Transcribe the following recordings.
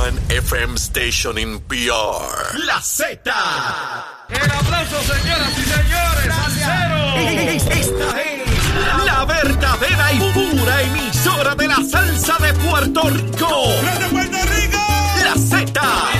one FM station in PR. La Z. El aplauso, señoras y señores. Esta es la verdadera y pura emisora de la salsa de Puerto Rico. ¡De Puerto Rico! La Z.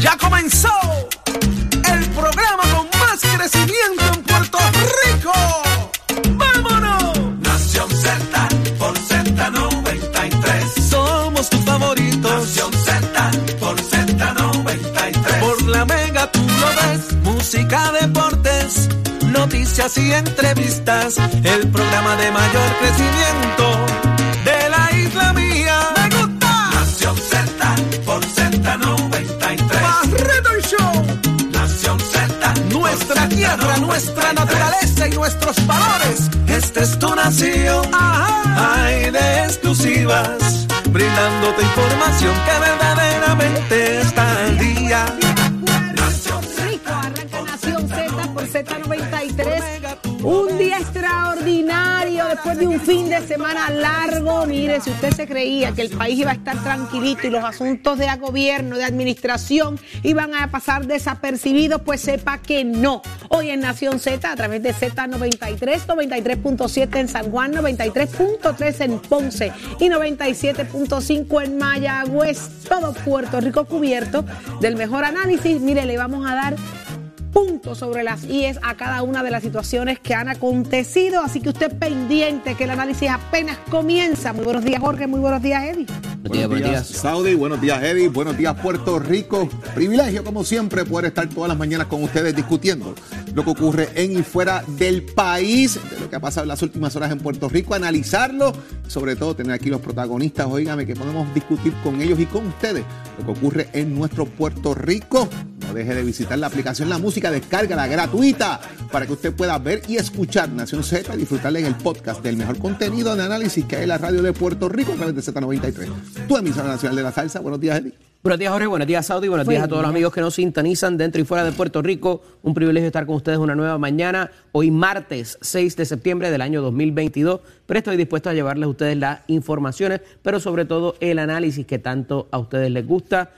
Ya comenzó el programa con más crecimiento en Puerto Rico. ¡Vámonos! Nación Z por Z93. Somos tus favoritos. Nación Z por Z93. Por la mega tú lo ves. Música, deportes, noticias y entrevistas. El programa de mayor crecimiento de la isla mía. Nuestra tierra, nuestra naturaleza y nuestros valores. Esta es tu nación. Hay de exclusivas. Brindándote información que verdaderamente de un fin de semana largo. Mire, si usted se creía que el país iba a estar tranquilito y los asuntos de gobierno, de administración iban a pasar desapercibidos, pues sepa que no. Hoy en Nación Z, a través de Z93, 93.7 en San Juan, 93.3 en Ponce y 97.5 en Mayagüez. Todo Puerto Rico cubierto del mejor análisis. Mire, le vamos a dar puntos sobre las IES a cada una de las situaciones que han acontecido. Así que usted pendiente que el análisis apenas comienza. Muy buenos días, Jorge. Muy buenos días, Eddie. Buenos días, Saudi. Buenos días, Eddie. Buenos días, Puerto Rico. Privilegio, como siempre, poder estar todas las mañanas con ustedes discutiendo lo que ocurre en y fuera del país, de lo que ha pasado en las últimas horas en Puerto Rico, analizarlo, sobre todo tener aquí los protagonistas, oígame, que podemos discutir con ellos y con ustedes lo que ocurre en nuestro Puerto Rico. No deje de visitar la aplicación La Música, descárgala gratuita para que usted pueda ver y escuchar Nación Z y disfrutarle en el podcast del mejor contenido de análisis que hay en la radio de Puerto Rico a través de Z93. Tu emisora nacional de la salsa. Buenos días, Eddie. Buenos días, Jorge. Buenos días, Saudi. Buenos días a todos los amigos que nos sintonizan dentro y fuera de Puerto Rico. Un privilegio estar con ustedes una nueva mañana. Hoy martes 6 de septiembre del año 2022. Pero estoy dispuesto a llevarles a ustedes las informaciones, pero sobre todo el análisis que tanto a ustedes les gusta.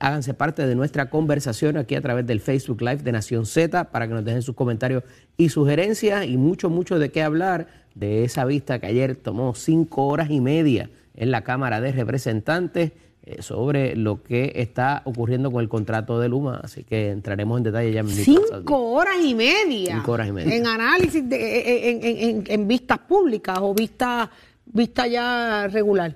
Háganse parte de nuestra conversación aquí a través del Facebook Live de Nación Z para que nos dejen sus comentarios y sugerencias y mucho, mucho de qué hablar de esa vista que ayer tomó cinco horas y media en la Cámara de Representantes eh, sobre lo que está ocurriendo con el contrato de Luma. Así que entraremos en detalle ya. Saudi. Cinco horas y media. Cinco horas y media. En análisis, de, eh, en, en- en- en vistas públicas o vista, vista ya regular.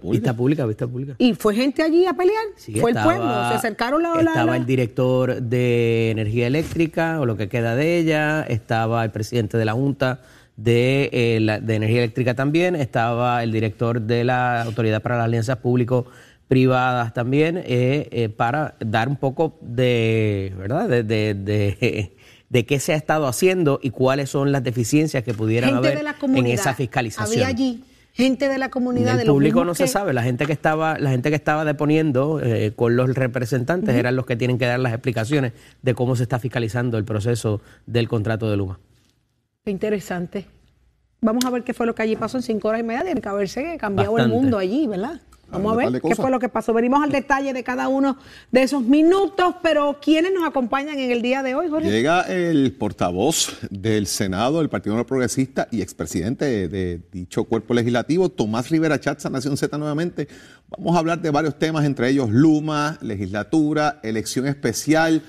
Vista pública, vista pública. ¿Y fue gente allí a pelear? Sí, ¿Fue estaba- el pueblo? ¿Se acercaron la, la- Estaba la- el director de energía eléctrica o lo que queda de ella, estaba el presidente de la Junta de, eh, la- de energía eléctrica también, estaba el director de la Autoridad para las Alianzas Público-Privadas también, eh, eh, para dar un poco de, ¿verdad? De, de, de- de qué se ha estado haciendo y cuáles son las deficiencias que pudieran gente haber de la en esa fiscalización. Había allí gente de la comunidad. El público no se sabe, la gente que estaba, la gente que estaba deponiendo eh, con los representantes eran los que tienen que dar las explicaciones de cómo se está fiscalizando el proceso del contrato de Luma. Qué interesante. Vamos a ver qué fue lo que allí pasó en cinco horas y media. Tiene que haberse cambiado Bastante. el mundo allí, ¿verdad? Vamos a ver qué cosas. fue lo que pasó. Venimos al detalle de cada uno de esos minutos, pero ¿quiénes nos acompañan en el día de hoy, Jorge? Llega el portavoz del Senado del Partido Nuevo Progresista y expresidente de, de dicho cuerpo legislativo, Tomás Rivera Chatza, Nación Z nuevamente. Vamos a hablar de varios temas, entre ellos Luma, legislatura, elección especial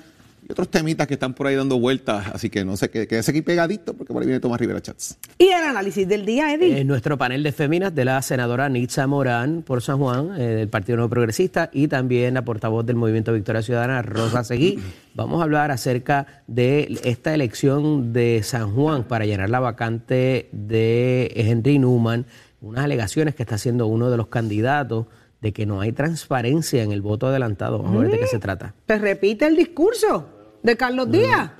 y otros temitas que están por ahí dando vueltas. Así que no sé, quédese aquí pegadito porque por ahí viene Tomás Rivera Chatza. Y el análisis del día, Eddie. En nuestro panel de féminas de la senadora Nitza Morán por San Juan, eh, del Partido Nuevo Progresista, y también la portavoz del Movimiento Victoria Ciudadana, Rosa Seguí. Vamos a hablar acerca de esta elección de San Juan para llenar la vacante de Henry Newman, unas alegaciones que está haciendo uno de los candidatos de que no hay transparencia en el voto adelantado. Vamos a ver de qué se trata. Te repite el discurso de Carlos. Díaz.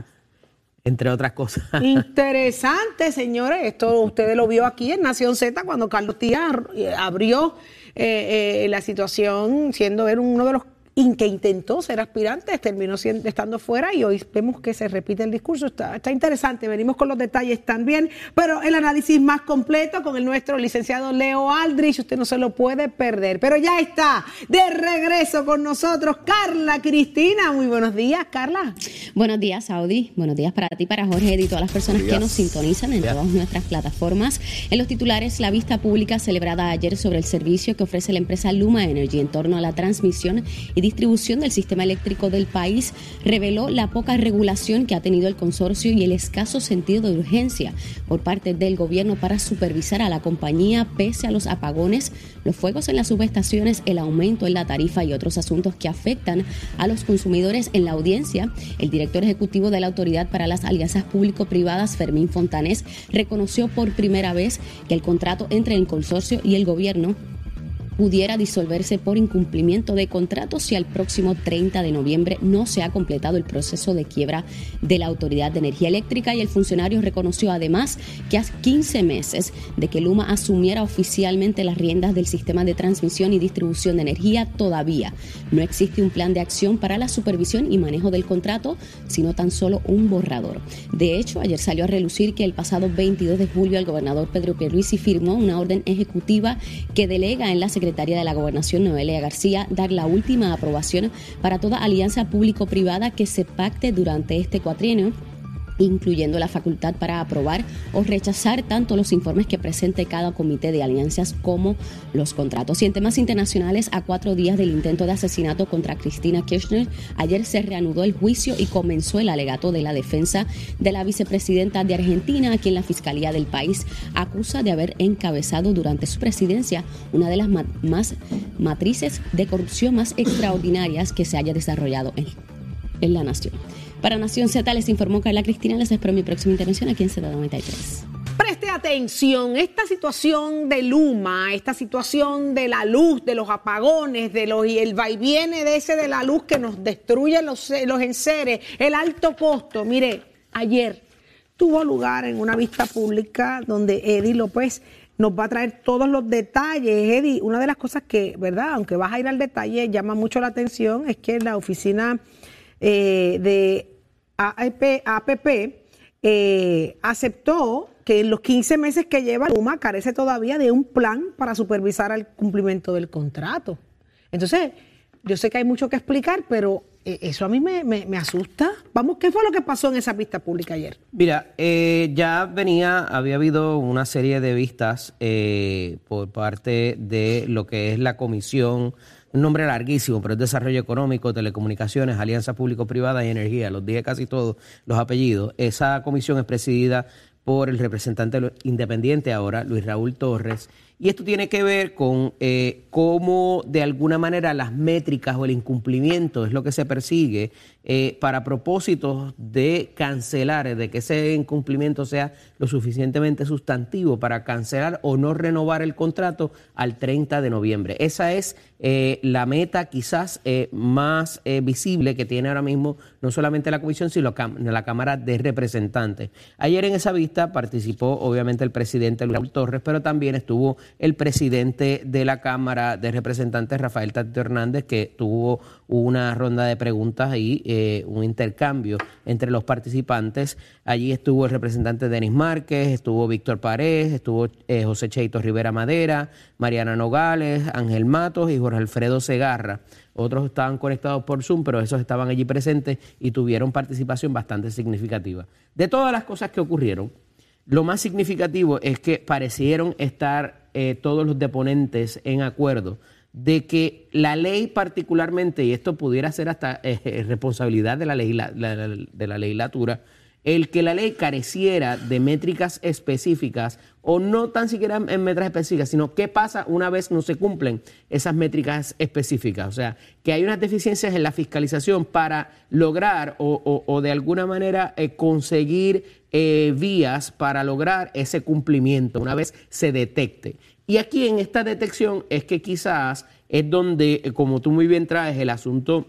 Entre otras cosas. Interesante, señores. Esto ustedes lo vio aquí en Nación Z cuando Carlos Díaz eh, abrió eh, eh, la situación, siendo él uno de los in- que intentó ser aspirante, terminó siendo, estando fuera y hoy vemos que se repite el discurso. Está, está interesante. Venimos con los detalles también, pero el análisis más completo con el nuestro licenciado Leo Aldrich, usted no se lo puede perder. Pero ya está de regreso con nosotros Carla Cristina. Muy buenos días, Carla. Buenos días, Saudi. Buenos días para ti, para Jorge y todas las personas que nos sintonizan en todas nuestras plataformas. En los titulares, la vista pública celebrada ayer sobre el servicio que ofrece la empresa Luma Energy en torno a la transmisión y distribución del sistema eléctrico del país reveló la poca regulación que ha tenido el consorcio y el escaso sentido de urgencia por parte del gobierno para supervisar a la compañía pese a los apagones, los fuegos en las subestaciones, el aumento en la tarifa y otros asuntos que afectan a los consumidores en la audiencia. El director ejecutivo de la Autoridad para las Alianzas Público-Privadas, Fermín Fontanés, reconoció por primera vez que el contrato entre el consorcio y el gobierno pudiera disolverse por incumplimiento de contrato si al próximo 30 de noviembre no se ha completado el proceso de quiebra de la Autoridad de Energía Eléctrica y el funcionario reconoció además que a 15 meses de que Luma asumiera oficialmente las riendas del sistema de transmisión y distribución de energía todavía no existe un plan de acción para la supervisión y manejo del contrato, sino tan solo un borrador. De hecho, ayer salió a relucir que el pasado 22 de julio el gobernador Pedro Pierluisi firmó una orden ejecutiva que delega en la secretaria de la Gobernación, Noelia García, dar la última aprobación para toda alianza público-privada que se pacte durante este cuatrienio incluyendo la facultad para aprobar o rechazar tanto los informes que presente cada comité de alianzas como los contratos. Y en temas internacionales, a cuatro días del intento de asesinato contra Cristina Kirchner, ayer se reanudó el juicio y comenzó el alegato de la defensa de la vicepresidenta de Argentina, a quien la Fiscalía del país acusa de haber encabezado durante su presidencia una de las más matrices de corrupción más extraordinarias que se haya desarrollado en, en la nación. Para Nación Z les informó Carla Cristina. Les espero mi próxima intervención aquí en Z93. Preste atención, esta situación de Luma, esta situación de la luz, de los apagones, de los, y el vaiviene de ese de la luz que nos destruye los, los enseres, el alto costo. Mire, ayer tuvo lugar en una vista pública donde Eddie López nos va a traer todos los detalles. Eddie, una de las cosas que, ¿verdad? Aunque vas a ir al detalle, llama mucho la atención es que la oficina eh, de AEP APP eh, aceptó que en los 15 meses que lleva Luma carece todavía de un plan para supervisar el cumplimiento del contrato. Entonces, yo sé que hay mucho que explicar, pero eh, eso a mí me, me- asusta. Vamos, ¿qué fue lo que pasó en esa vista pública ayer? Mira, eh, ya venía, había habido una serie de vistas por parte de lo que es la comisión, un nombre larguísimo, pero es Desarrollo Económico, Telecomunicaciones, Alianza Público-Privada y Energía, los dije casi todos los apellidos. Esa comisión es presidida por el representante independiente ahora, Luis Raúl Torres, y esto tiene que ver con eh, cómo de alguna manera las métricas o el incumplimiento es lo que se persigue eh, para propósitos de cancelar, de que ese incumplimiento sea lo suficientemente sustantivo para cancelar o no renovar el contrato al 30 de noviembre. Esa es eh, la meta quizás eh, más eh, visible que tiene ahora mismo no solamente la Comisión, sino la Cámara de Representantes. Ayer en esa vista participó obviamente el presidente Luis Torres, pero también estuvo el presidente de la Cámara de Representantes, Rafael Tatito Hernández, que tuvo una ronda de preguntas y eh, un intercambio entre los participantes. Allí estuvo el representante Denis Márquez, estuvo Víctor Paredes, estuvo eh, José Cheito Rivera Madera, Mariana Nogales, Ángel Matos y Jorge Alfredo Segarra. Otros estaban conectados por Zoom, pero esos estaban allí presentes y tuvieron participación bastante significativa. De todas las cosas que ocurrieron, lo más significativo es que parecieron estar eh, todos los deponentes en acuerdo de que la ley particularmente, y esto pudiera ser hasta eh, eh, responsabilidad de la, legisla- la- de la legislatura, el que la ley careciera de métricas específicas o no tan siquiera en métricas específicas, sino qué pasa una vez no se cumplen esas métricas específicas. O sea, que hay unas deficiencias en la fiscalización para lograr o, de alguna manera eh, conseguir vías para lograr ese cumplimiento una vez se detecte. Y aquí en esta detección es que quizás es donde, eh, como tú muy bien traes, el asunto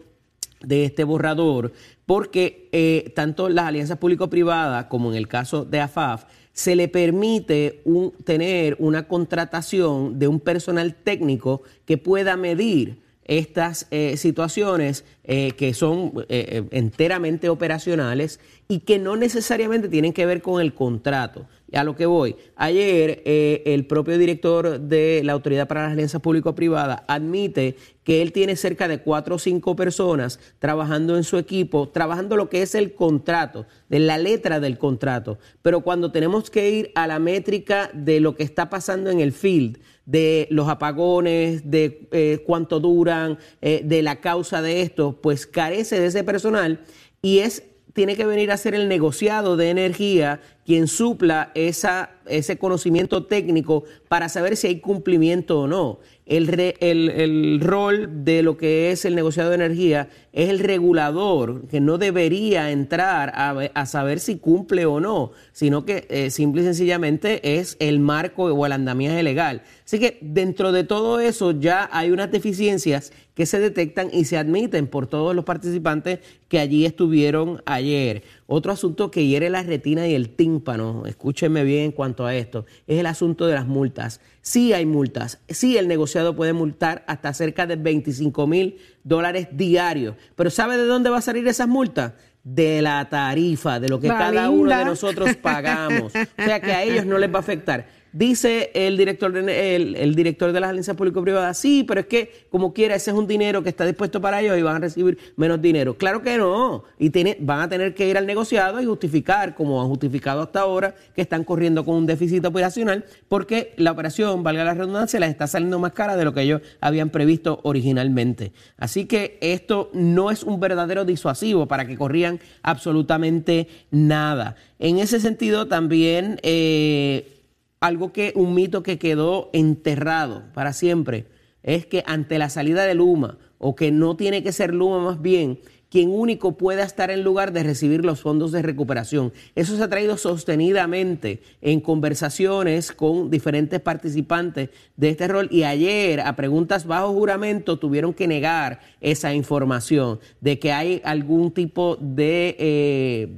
de este borrador, porque eh, tanto las alianzas público-privadas como en el caso de AFAF, se le permite tener una contratación de un personal técnico que pueda medir estas eh, situaciones que son enteramente operacionales y que no necesariamente tienen que ver con el contrato. A lo que voy, ayer el propio director de la Autoridad para las Alianzas Público-Privadas admite que él tiene cerca de cuatro o cinco personas trabajando en su equipo, trabajando lo que es el contrato, de la letra del contrato. Pero cuando tenemos que ir a la métrica de lo que está pasando en el field, de los apagones, de eh, cuánto duran, eh, de la causa de esto, pues carece de ese personal y es tiene que venir a ser el negociado de energía quien supla esa, ese conocimiento técnico para saber si hay cumplimiento o no. El, rol de lo que es el negociado de energía es el regulador, que no debería entrar a, saber si cumple o no, sino que eh, simple y sencillamente es el marco o el andamiaje legal. Así que dentro de todo eso ya hay unas deficiencias que se detectan y se admiten por todos los participantes que allí estuvieron ayer. Otro asunto que hiere la retina y el tímpano, escúchenme bien en cuanto a esto, es el asunto de las multas. Sí hay multas, sí el negociado puede multar hasta cerca de 25 mil dólares diarios, pero ¿sabe de dónde va a salir esas multas? de la tarifa, de lo que cada uno de nosotros pagamos. O sea que a ellos no les va a afectar. Dice el director de, el, director de las alianzas público-privadas, sí, pero es que como quiera, ese es un dinero que está dispuesto para ellos y van a recibir menos dinero. Claro que no. Y tiene, van a tener que ir al negociado y justificar, como han justificado hasta ahora, que están corriendo con un déficit operacional, porque la operación, valga la redundancia, les está saliendo más cara de lo que ellos habían previsto originalmente. Así que esto no es un verdadero disuasivo para que corrían absolutamente nada. En ese sentido, también... Eh, algo que, un mito que quedó enterrado para siempre, es que ante la salida de Luma, o que no tiene que ser Luma más bien, quien único pueda estar en lugar de recibir los fondos de recuperación. Eso se ha traído sostenidamente en conversaciones con diferentes participantes de este rol y ayer a preguntas bajo juramento tuvieron que negar esa información de que hay algún tipo de... Eh,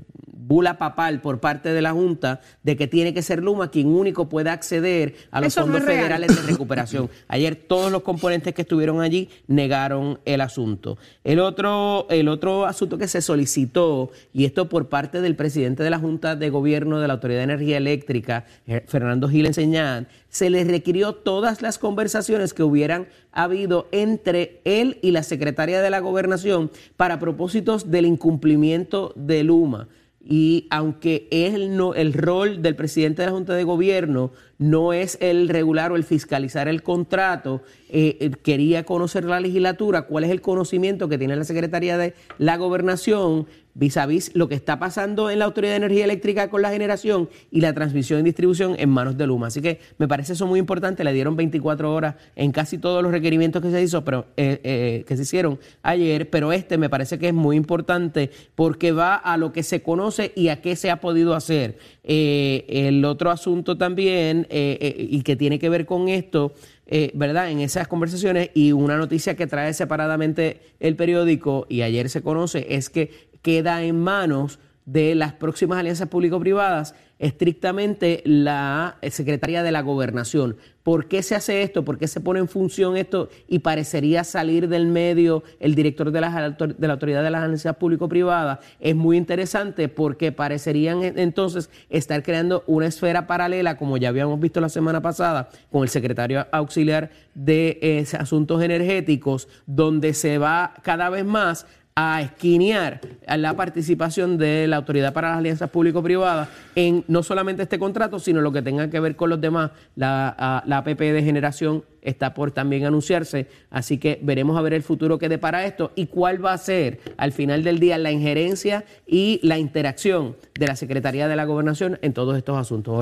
bula papal por parte de la Junta de que tiene que ser Luma quien único pueda acceder a los fondos federales de recuperación. Ayer todos los componentes que estuvieron allí negaron el asunto. El otro, el otro asunto que se solicitó, y esto por parte del presidente de la Junta de Gobierno de la Autoridad de Energía Eléctrica, eh, Fernando Gil Enseñán, se le requirió todas las conversaciones que hubieran habido entre él y la secretaria de la Gobernación para propósitos del incumplimiento de Luma. Y aunque él no, el rol del presidente de la Junta de Gobierno no es el regular o el fiscalizar el contrato, eh, eh, quería conocer la legislatura, cuál es el conocimiento que tiene la Secretaría de la Gobernación vis a vis lo que está pasando en la Autoridad de Energía Eléctrica con la generación y la transmisión y distribución en manos de Luma. Así que me parece eso muy importante. Le dieron 24 horas en casi todos los requerimientos que se hizo, pero eh, que se hicieron ayer, pero este me parece que es muy importante porque va a lo que se conoce y a qué se ha podido hacer. el otro asunto también eh, eh, y que tiene que ver con esto, eh, ¿verdad? En esas conversaciones y una noticia que trae separadamente el periódico y ayer se conoce es que queda en manos de las próximas alianzas público-privadas estrictamente la Secretaría de la Gobernación. ¿Por qué se hace esto? ¿Por qué se pone en función esto y parecería salir del medio el director de, la Autoridad de las Alianzas Público-Privadas? Es muy interesante porque parecerían entonces estar creando una esfera paralela, como ya habíamos visto la semana pasada, con el secretario auxiliar de eh, Asuntos Energéticos, donde se va cada vez más a esquinear la participación de la Autoridad para las Alianzas Público-Privadas en no solamente este contrato, sino lo que tenga que ver con los demás. La, la APP de generación está por también anunciarse, así que veremos a ver el futuro que depara esto y cuál va a ser al final del día la injerencia y la interacción de la Secretaría de la Gobernación en todos estos asuntos.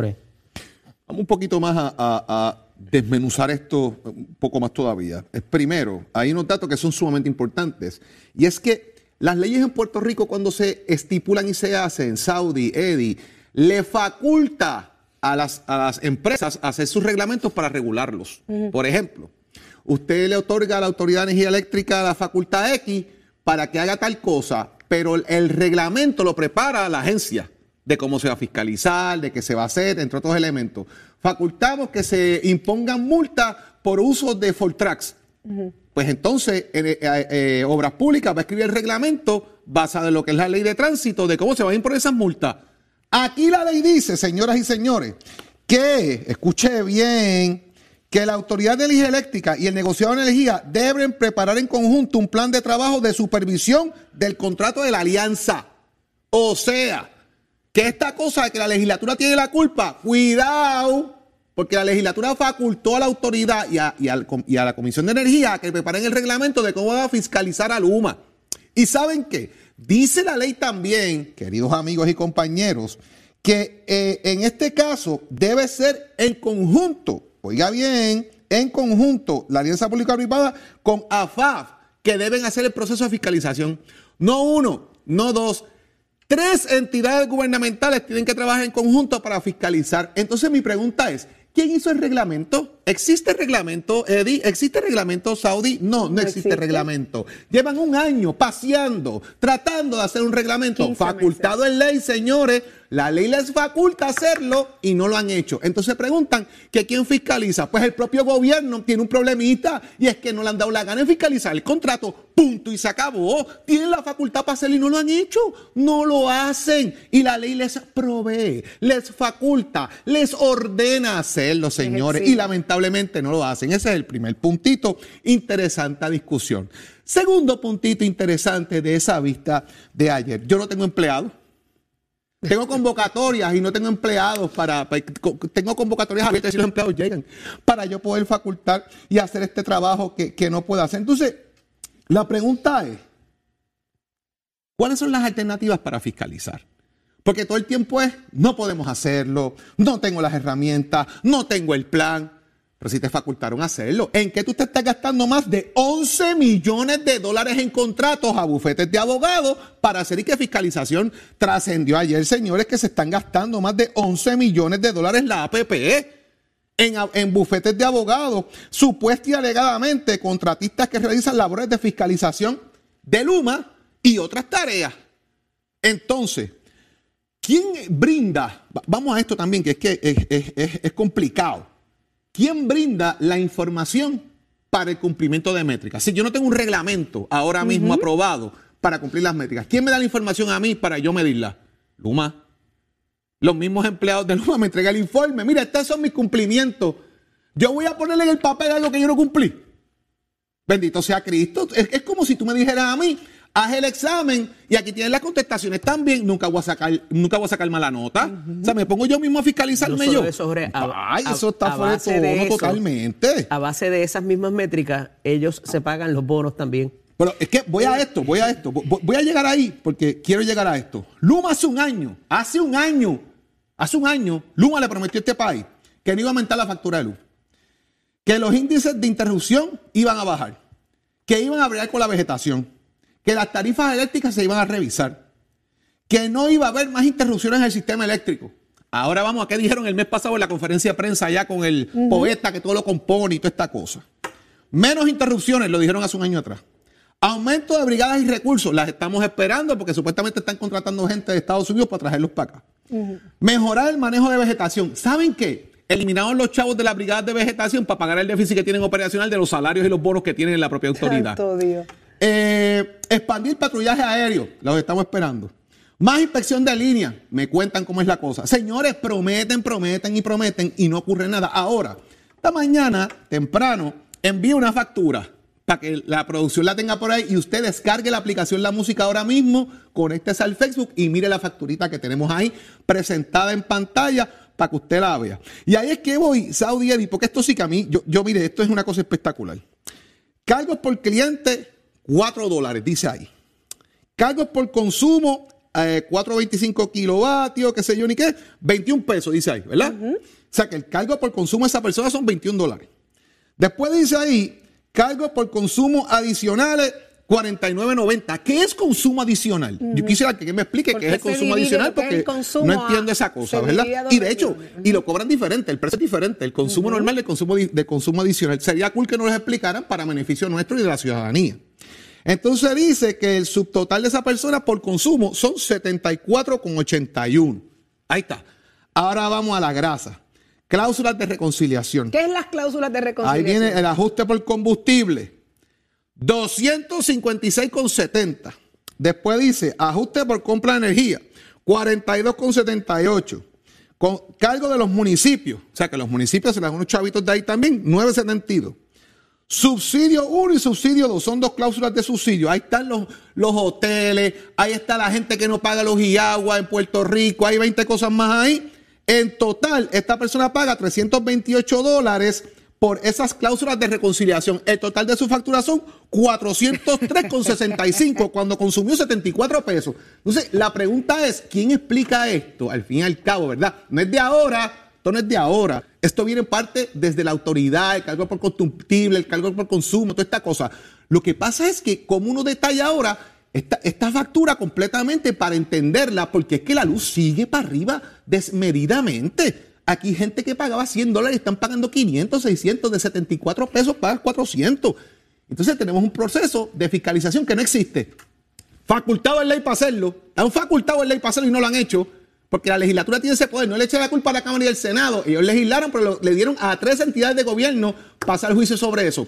Vamos un poquito más a desmenuzar esto un poco más todavía. Es primero, hay unos datos que son sumamente importantes. Y es que las leyes en Puerto Rico cuando se estipulan y se hacen, Saudi, EDI, le faculta a las, a las empresas hacer sus reglamentos para regularlos. Por ejemplo, usted le otorga a la Autoridad de Energía Eléctrica la facultad X para que haga tal cosa, pero el, el reglamento lo prepara la agencia de cómo se va a fiscalizar, de qué se va a hacer, entre otros elementos. Facultamos que se impongan multas por uso de Fortrax. Pues entonces, en, eh, eh, Obras Públicas va a escribir el reglamento basado en lo que es la ley de tránsito de cómo se van a imponer esas multas. Aquí la ley dice, señoras y señores, que, escuche bien, que la Autoridad de Energía Eléctrica y el negociado de energía deben preparar en conjunto un plan de trabajo de supervisión del contrato de la alianza. O sea, que esta cosa de que la legislatura tiene la culpa, cuidado, porque la legislatura facultó a la autoridad y a, a la Comisión de Energía que preparen el reglamento de cómo va a fiscalizar a Luma. ¿Y saben qué? Dice la ley también, queridos amigos y compañeros, que eh, en este caso debe ser en conjunto, oiga bien, en conjunto la alianza pública-privada con AFAF, que deben hacer el proceso de fiscalización. No uno, no dos, tres entidades gubernamentales tienen que trabajar en conjunto para fiscalizar. Entonces mi pregunta es, ¿Quién hizo el reglamento? ¿Existe reglamento, Eddie? ¿Existe reglamento Saudi? No, no, existe, reglamento. Llevan un año paseando, tratando de hacer un reglamento facultado en ley, señores. La ley les faculta hacerlo y no lo han hecho. Entonces preguntan que quién fiscaliza. Pues el propio gobierno tiene un problemita y es que no le han dado la gana de fiscalizar el contrato. Punto y se acabó. Tienen la facultad para hacerlo y no lo han hecho. No lo hacen. Y la ley les provee, les faculta, les ordena hacerlo, señores. Y lamentablemente no lo hacen. Ese es el primer puntito. Interesante discusión. Segundo puntito interesante de esa vista de ayer. Yo no tengo empleado. Tengo convocatorias y no tengo empleados para, tengo convocatorias abiertas y los empleados llegan para yo poder facultar y hacer este trabajo que, que no puedo hacer. Entonces, la pregunta es, ¿cuáles son las alternativas para fiscalizar? Porque todo el tiempo es, no podemos hacerlo, no tengo las herramientas, no tengo el plan. Pero si te facultaron hacerlo, ¿en qué tú te estás gastando más de 11 millones de dólares en contratos a bufetes de abogados para hacer y que fiscalización trascendió ayer, señores, que se están gastando más de 11 millones de dólares la APP en, en bufetes de abogados, supuesta y alegadamente contratistas que realizan labores de fiscalización de Luma y otras tareas. Entonces, ¿quién brinda? Vamos a esto también, que es que es complicado. ¿Quién brinda la información para el cumplimiento de métricas? Si yo no tengo un reglamento ahora mismo aprobado para cumplir las métricas, ¿quién me da la información a mí para yo medirla? Luma. Los mismos empleados de Luma me entregan el informe. Mira, estos son mis cumplimientos. Yo voy a ponerle en el papel algo que yo no cumplí. Bendito sea Cristo. Es, es como si tú me dijeras a mí, haz el examen y aquí tienes las contestaciones también. Nunca voy a sacar, nunca voy a sacar mala nota. O sea, me pongo yo mismo a fiscalizarme yo. Eso, Ay, eso está fuera de todo totalmente. A base de esas mismas métricas, ellos se pagan los bonos también. Pero es que voy a esto, voy a esto, voy a llegar ahí porque quiero llegar a esto. Luma hace un año, hace un año, hace un año, Luma le prometió a este país que no iba a aumentar la factura de luz, que los índices de interrupción iban a bajar, que iban a bregar con la vegetación, que las tarifas eléctricas se iban a revisar, que no iba a haber más interrupciones en el sistema eléctrico. Ahora vamos a qué dijeron el mes pasado en la conferencia de prensa ya con el poeta que todo lo compone y toda esta cosa. Menos interrupciones, lo dijeron hace un año atrás. Aumento de brigadas y recursos, las estamos esperando porque supuestamente están contratando gente de Estados Unidos para traerlos para acá. Mejorar el manejo de vegetación. ¿Saben qué? Eliminaron los chavos de las brigadas de vegetación para pagar el déficit que tienen operacional de los salarios y los bonos que tienen en la propia autoridad. Eh, expandir patrullaje aéreo, los estamos esperando. Más inspección de línea, me cuentan cómo es la cosa. Señores, prometen, prometen y prometen y no ocurre nada. Ahora, esta mañana, temprano, envío una factura para que la producción la tenga por ahí y usted descargue la aplicación La Música ahora mismo, conéctese al Facebook y mire la facturita que tenemos ahí presentada en pantalla para que usted la vea. Y ahí es que voy, Saudi Eddy, porque esto sí que a mí, yo, yo mire, esto es una cosa espectacular. Cargos por cliente, 4 dólares, dice ahí. Cargos por consumo, eh, 4.25 kilovatios, qué sé yo ni qué, 21 pesos, dice ahí, ¿verdad? O sea que el cargo por consumo de esa persona son 21 dólares. Después dice ahí, cargos por consumo adicionales, 49.90. ¿Qué es consumo adicional? Yo quisiera que me explique qué es el consumo adicional porque no entiendo esa cosa, ¿verdad? Y de hecho, y lo cobran diferente, el precio es diferente, el consumo normal del consumo, de consumo adicional. Sería cool que nos lo explicaran para beneficio nuestro y de la ciudadanía. Entonces dice que el subtotal de esa persona por consumo son 74,81. Ahí está. Ahora vamos a la grasa. Cláusulas de reconciliación. ¿Qué es las cláusulas de reconciliación? Ahí viene el ajuste por combustible. 256,70. Después dice ajuste por compra de energía. 42,78. Con cargo de los municipios. O sea que los municipios se les dan unos chavitos de ahí también. 9,72. Subsidio 1 y subsidio 2 son dos cláusulas de subsidio. Ahí están los, los hoteles, ahí está la gente que no paga los agua en Puerto Rico, hay 20 cosas más ahí. En total, esta persona paga 328 dólares por esas cláusulas de reconciliación. El total de su factura son 403,65 cuando consumió 74 pesos. Entonces, la pregunta es, ¿quién explica esto? Al fin y al cabo, ¿verdad? No es de ahora, esto no es de ahora. Esto viene en parte desde la autoridad, el cargo por combustible, el cargo por consumo, toda esta cosa. Lo que pasa es que, como uno detalla ahora, esta, factura completamente para entenderla, porque es que la luz sigue para arriba desmedidamente. Aquí gente que pagaba 100 dólares están pagando 500, 600, de 74 pesos pagan 400. Entonces tenemos un proceso de fiscalización que no existe. Facultado en ley para hacerlo, han facultado en ley para hacerlo y no lo han hecho porque la legislatura tiene ese poder, no le echa la culpa a la Cámara y al Senado. Ellos legislaron, pero le dieron a tres entidades de gobierno pasar juicio sobre eso.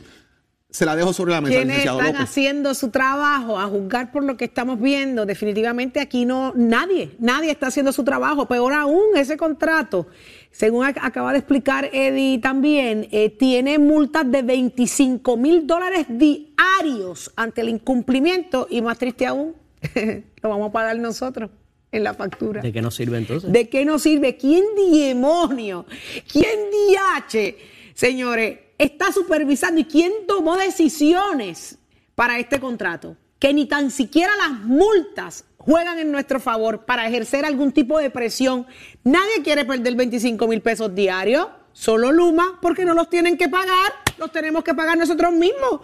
Se la dejo sobre la mesa. ¿Quiénes están haciendo su trabajo a juzgar por lo que estamos viendo? Definitivamente aquí no, nadie, nadie está haciendo su trabajo. Peor aún, ese contrato, según acaba de explicar Eddie también, eh, tiene multas de 25 mil dólares diarios ante el incumplimiento y más triste aún, lo vamos a pagar nosotros en la factura. ¿De qué nos sirve entonces? ¿De qué nos sirve? ¿Quién demonio? ¿Quién diache? Señores, está supervisando y quién tomó decisiones para este contrato? Que ni tan siquiera las multas juegan en nuestro favor para ejercer algún tipo de presión. Nadie quiere perder 25 mil pesos diarios, solo Luma, porque no los tienen que pagar, los tenemos que pagar nosotros mismos.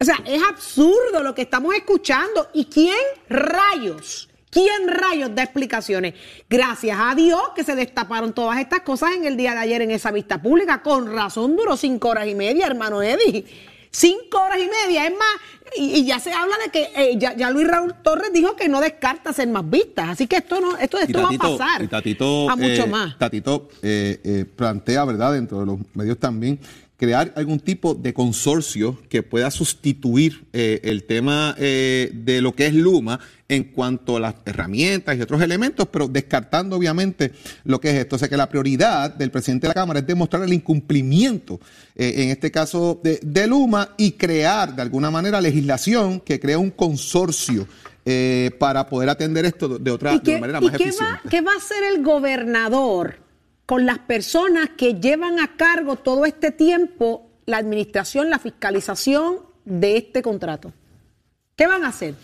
O sea, es absurdo lo que estamos escuchando. ¿Y quién rayos? ¿Quién rayos da explicaciones? Gracias a Dios que se destaparon todas estas cosas en el día de ayer en esa vista pública. Con razón duró cinco horas y media, hermano Eddie. Cinco horas y media. Es más, y, ya se habla de que eh, ya, Luis Raúl Torres dijo que no descarta ser más vistas. Así que esto no, esto, esto va a pasar. a mucho eh, más. Tatito eh, plantea, ¿verdad? Dentro de los medios también crear algún tipo de consorcio que pueda sustituir eh, el tema eh, de lo que es Luma en cuanto a las herramientas y otros elementos, pero descartando obviamente lo que es esto. O sea que la prioridad del presidente de la Cámara es demostrar el incumplimiento, eh, en este caso de, Luma, y crear de alguna manera legislación que crea un consorcio. para poder atender esto de otra manera más qué eficiente. Va, ¿Qué va a hacer el gobernador con las personas que llevan a cargo todo este tiempo la administración, la fiscalización de este contrato? ¿Qué van a hacer?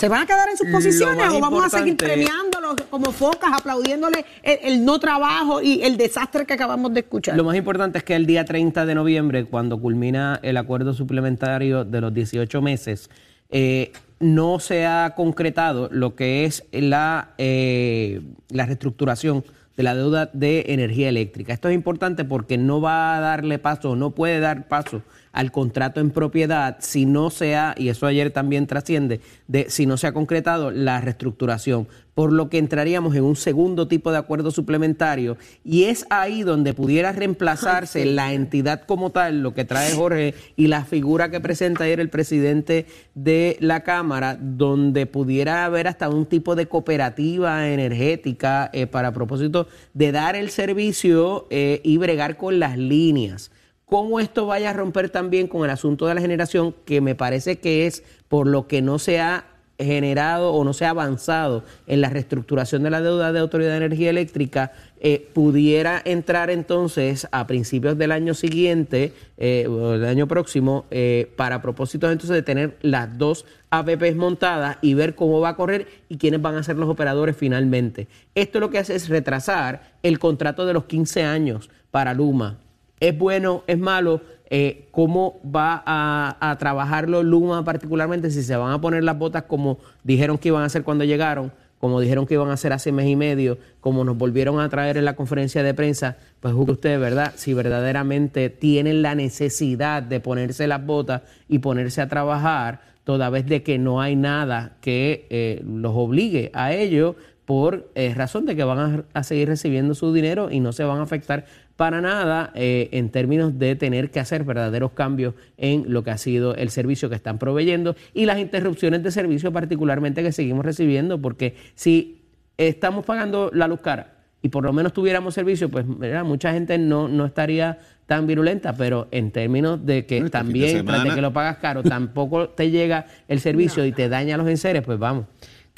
¿Se van a quedar en sus posiciones o vamos a seguir premiándolos como focas, aplaudiéndole el, no trabajo y el desastre que acabamos de escuchar? Lo más importante es que el día 30 de noviembre, cuando culmina el acuerdo suplementario de los 18 meses, eh, no se ha concretado lo que es la, eh, la reestructuración de la deuda de energía eléctrica. Esto es importante porque no va a darle paso, no puede dar paso al contrato en propiedad si no sea, y eso ayer también trasciende, de si no se ha concretado la reestructuración, por lo que entraríamos en un segundo tipo de acuerdo suplementario y es ahí donde pudiera reemplazarse la entidad como tal, lo que trae Jorge y la figura que presenta ayer el presidente de la Cámara, donde pudiera haber hasta un tipo de cooperativa energética eh, para propósito de dar el servicio eh, y bregar con las líneas cómo esto vaya a romper también con el asunto de la generación, que me parece que es por lo que no se ha generado o no se ha avanzado en la reestructuración de la deuda de Autoridad de Energía Eléctrica, eh, pudiera entrar entonces a principios del año siguiente, eh, o el año próximo, eh, para propósitos entonces de tener las dos APPs montadas y ver cómo va a correr y quiénes van a ser los operadores finalmente. Esto lo que hace es retrasar el contrato de los 15 años para Luma ¿Es bueno? ¿Es malo? Eh, ¿Cómo va a, a trabajarlo Luma particularmente? Si se van a poner las botas como dijeron que iban a hacer cuando llegaron, como dijeron que iban a hacer hace mes y medio, como nos volvieron a traer en la conferencia de prensa, pues juzgue usted, ¿verdad? Si verdaderamente tienen la necesidad de ponerse las botas y ponerse a trabajar, toda vez de que no hay nada que eh, los obligue a ello por eh, razón de que van a, a, seguir recibiendo su dinero y no se van a afectar para nada eh, en términos de tener que hacer verdaderos cambios en lo que ha sido el servicio que están proveyendo y las interrupciones de servicio particularmente que seguimos recibiendo, porque si estamos pagando la luz cara y por lo menos tuviéramos servicio, pues mucha gente no, no estaría tan virulenta, pero en términos de que este también, tras de que lo pagas caro, tampoco te llega el servicio y te daña los enseres, pues vamos.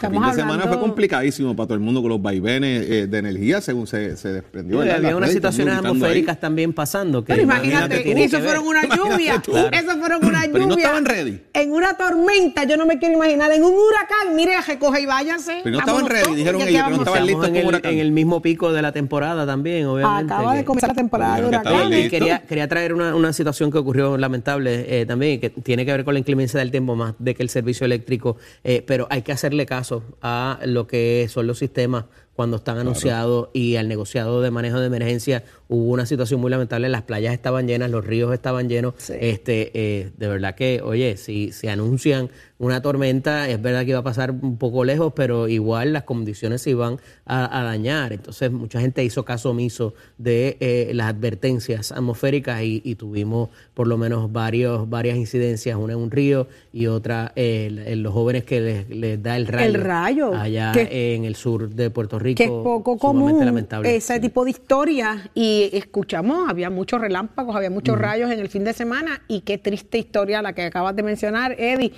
El fin de semana fue complicadísimo para todo el mundo con los vaivenes eh, de energía, según se, se desprendió. Sí, había unas situaciones atmosféricas ahí. también pasando. Que Pero imagínate, imagínate eso fueron una lluvia. Claro. Eso fueron una lluvia. Pero no estaban ready. En una tormenta, yo no me quiero imaginar. En un huracán, mire, recoge y váyase. Pero no estaban ready, dijeron ellos que no estaban listos en el, en el mismo pico de la temporada también, obviamente. Acaba de comenzar la temporada de huracán. Y quería, quería traer una, una situación que ocurrió lamentable eh, también, que tiene que ver con la inclemencia del tiempo más de que el servicio eléctrico, eh, pero hay que hacerle caso a lo que son los sistemas cuando están claro. anunciados y al negociado de manejo de emergencia hubo una situación muy lamentable, las playas estaban llenas, los ríos estaban llenos, sí. este, eh, de verdad que, oye, si se anuncian una tormenta, es verdad que iba a pasar un poco lejos, pero igual las condiciones se iban a, a dañar, entonces mucha gente hizo caso omiso de eh, las advertencias atmosféricas y, y, tuvimos por lo menos varios, varias incidencias, una en un río y otra eh, en los jóvenes que les, les, da el rayo, el rayo allá en el sur de Puerto Rico. Que es poco común lamentable. ese sí. tipo de historias y escuchamos, había muchos relámpagos, había muchos uh -huh. rayos en el fin de semana y qué triste historia la que acabas de mencionar, Eddie,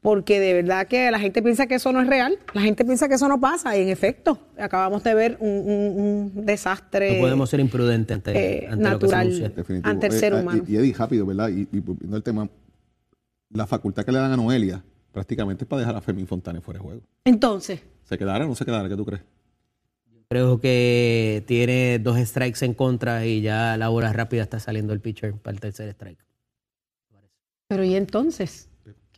porque de verdad que la gente piensa que eso no es real, la gente piensa que eso no pasa y en efecto acabamos de ver un, un, un desastre. No podemos ser imprudentes ante, eh, ante natural, ante el ser humano. Y, y, Eddie, rápido, ¿verdad? Y, y viendo el tema, la facultad que le dan a Noelia prácticamente es para dejar a Fermín Fontane fuera de juego. Entonces. ¿Se quedará o no se quedará? ¿Qué tú crees? Creo que tiene dos strikes en contra y ya la hora rápida está saliendo el pitcher para el tercer strike. Pero ¿y entonces?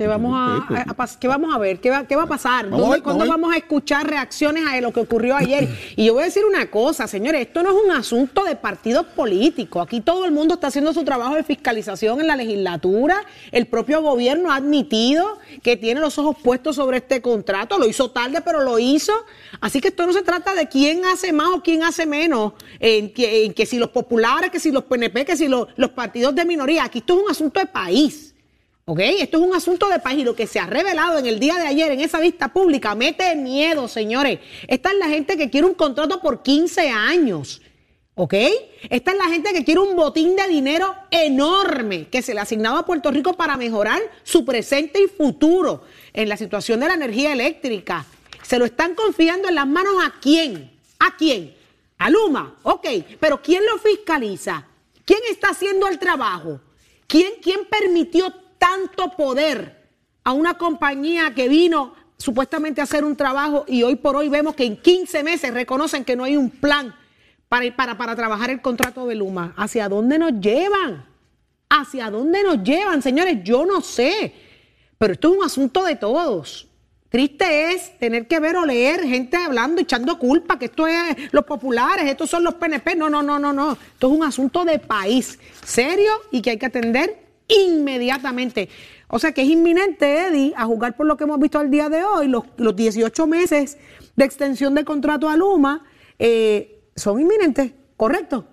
¿Qué vamos a, a, a, ¿qué vamos a ver? ¿Qué va, qué va a pasar? Vamos ¿Dónde, ¿Cuándo vamos a escuchar reacciones a lo que ocurrió ayer? Y yo voy a decir una cosa, señores, esto no es un asunto de partidos políticos. Aquí todo el mundo está haciendo su trabajo de fiscalización en la legislatura. El propio gobierno ha admitido que tiene los ojos puestos sobre este contrato. Lo hizo tarde, pero lo hizo. Así que esto no se trata de quién hace más o quién hace menos. En que, en que si los populares, que si los PNP, que si los, los partidos de minoría. Aquí esto es un asunto de país. ¿Ok? Esto es un asunto de país y lo que se ha revelado en el día de ayer en esa vista pública mete miedo, señores. Esta es la gente que quiere un contrato por 15 años. ¿Ok? Esta es la gente que quiere un botín de dinero enorme que se le ha asignado a Puerto Rico para mejorar su presente y futuro en la situación de la energía eléctrica. Se lo están confiando en las manos a quién? ¿A quién? A Luma. Ok, pero ¿quién lo fiscaliza? ¿Quién está haciendo el trabajo? ¿Quién, quién permitió tanto poder a una compañía que vino supuestamente a hacer un trabajo y hoy por hoy vemos que en 15 meses reconocen que no hay un plan para, para, para trabajar el contrato de Luma. ¿Hacia dónde nos llevan? ¿Hacia dónde nos llevan, señores? Yo no sé. Pero esto es un asunto de todos. Triste es tener que ver o leer gente hablando, echando culpa, que esto es los populares, estos son los PNP. No, no, no, no, no. Esto es un asunto de país serio y que hay que atender inmediatamente. O sea que es inminente, Eddie, a jugar por lo que hemos visto al día de hoy, los, los 18 meses de extensión del contrato a Luma eh, son inminentes, ¿correcto?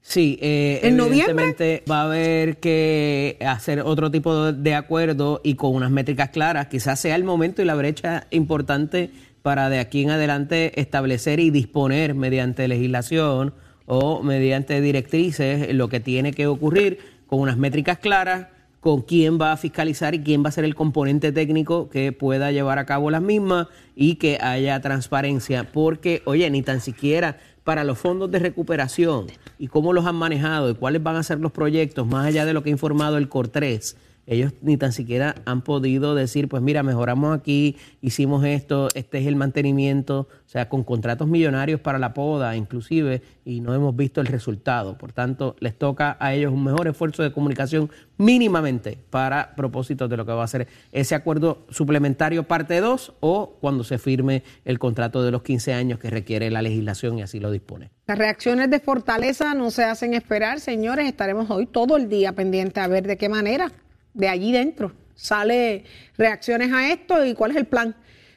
Sí, eh, ¿En evidentemente noviembre? va a haber que hacer otro tipo de acuerdo y con unas métricas claras. Quizás sea el momento y la brecha importante para de aquí en adelante establecer y disponer mediante legislación o mediante directrices lo que tiene que ocurrir con unas métricas claras, con quién va a fiscalizar y quién va a ser el componente técnico que pueda llevar a cabo las mismas y que haya transparencia, porque, oye, ni tan siquiera para los fondos de recuperación y cómo los han manejado y cuáles van a ser los proyectos, más allá de lo que ha informado el COR3, ellos ni tan siquiera han podido decir, pues mira, mejoramos aquí, hicimos esto, este es el mantenimiento, o sea, con contratos millonarios para la poda inclusive, y no hemos visto el resultado. Por tanto, les toca a ellos un mejor esfuerzo de comunicación mínimamente para propósitos de lo que va a ser ese acuerdo suplementario parte 2 o cuando se firme el contrato de los 15 años que requiere la legislación y así lo dispone. Las reacciones de fortaleza no se hacen esperar, señores. Estaremos hoy todo el día pendientes a ver de qué manera de allí dentro sale reacciones a esto y cuál es el plan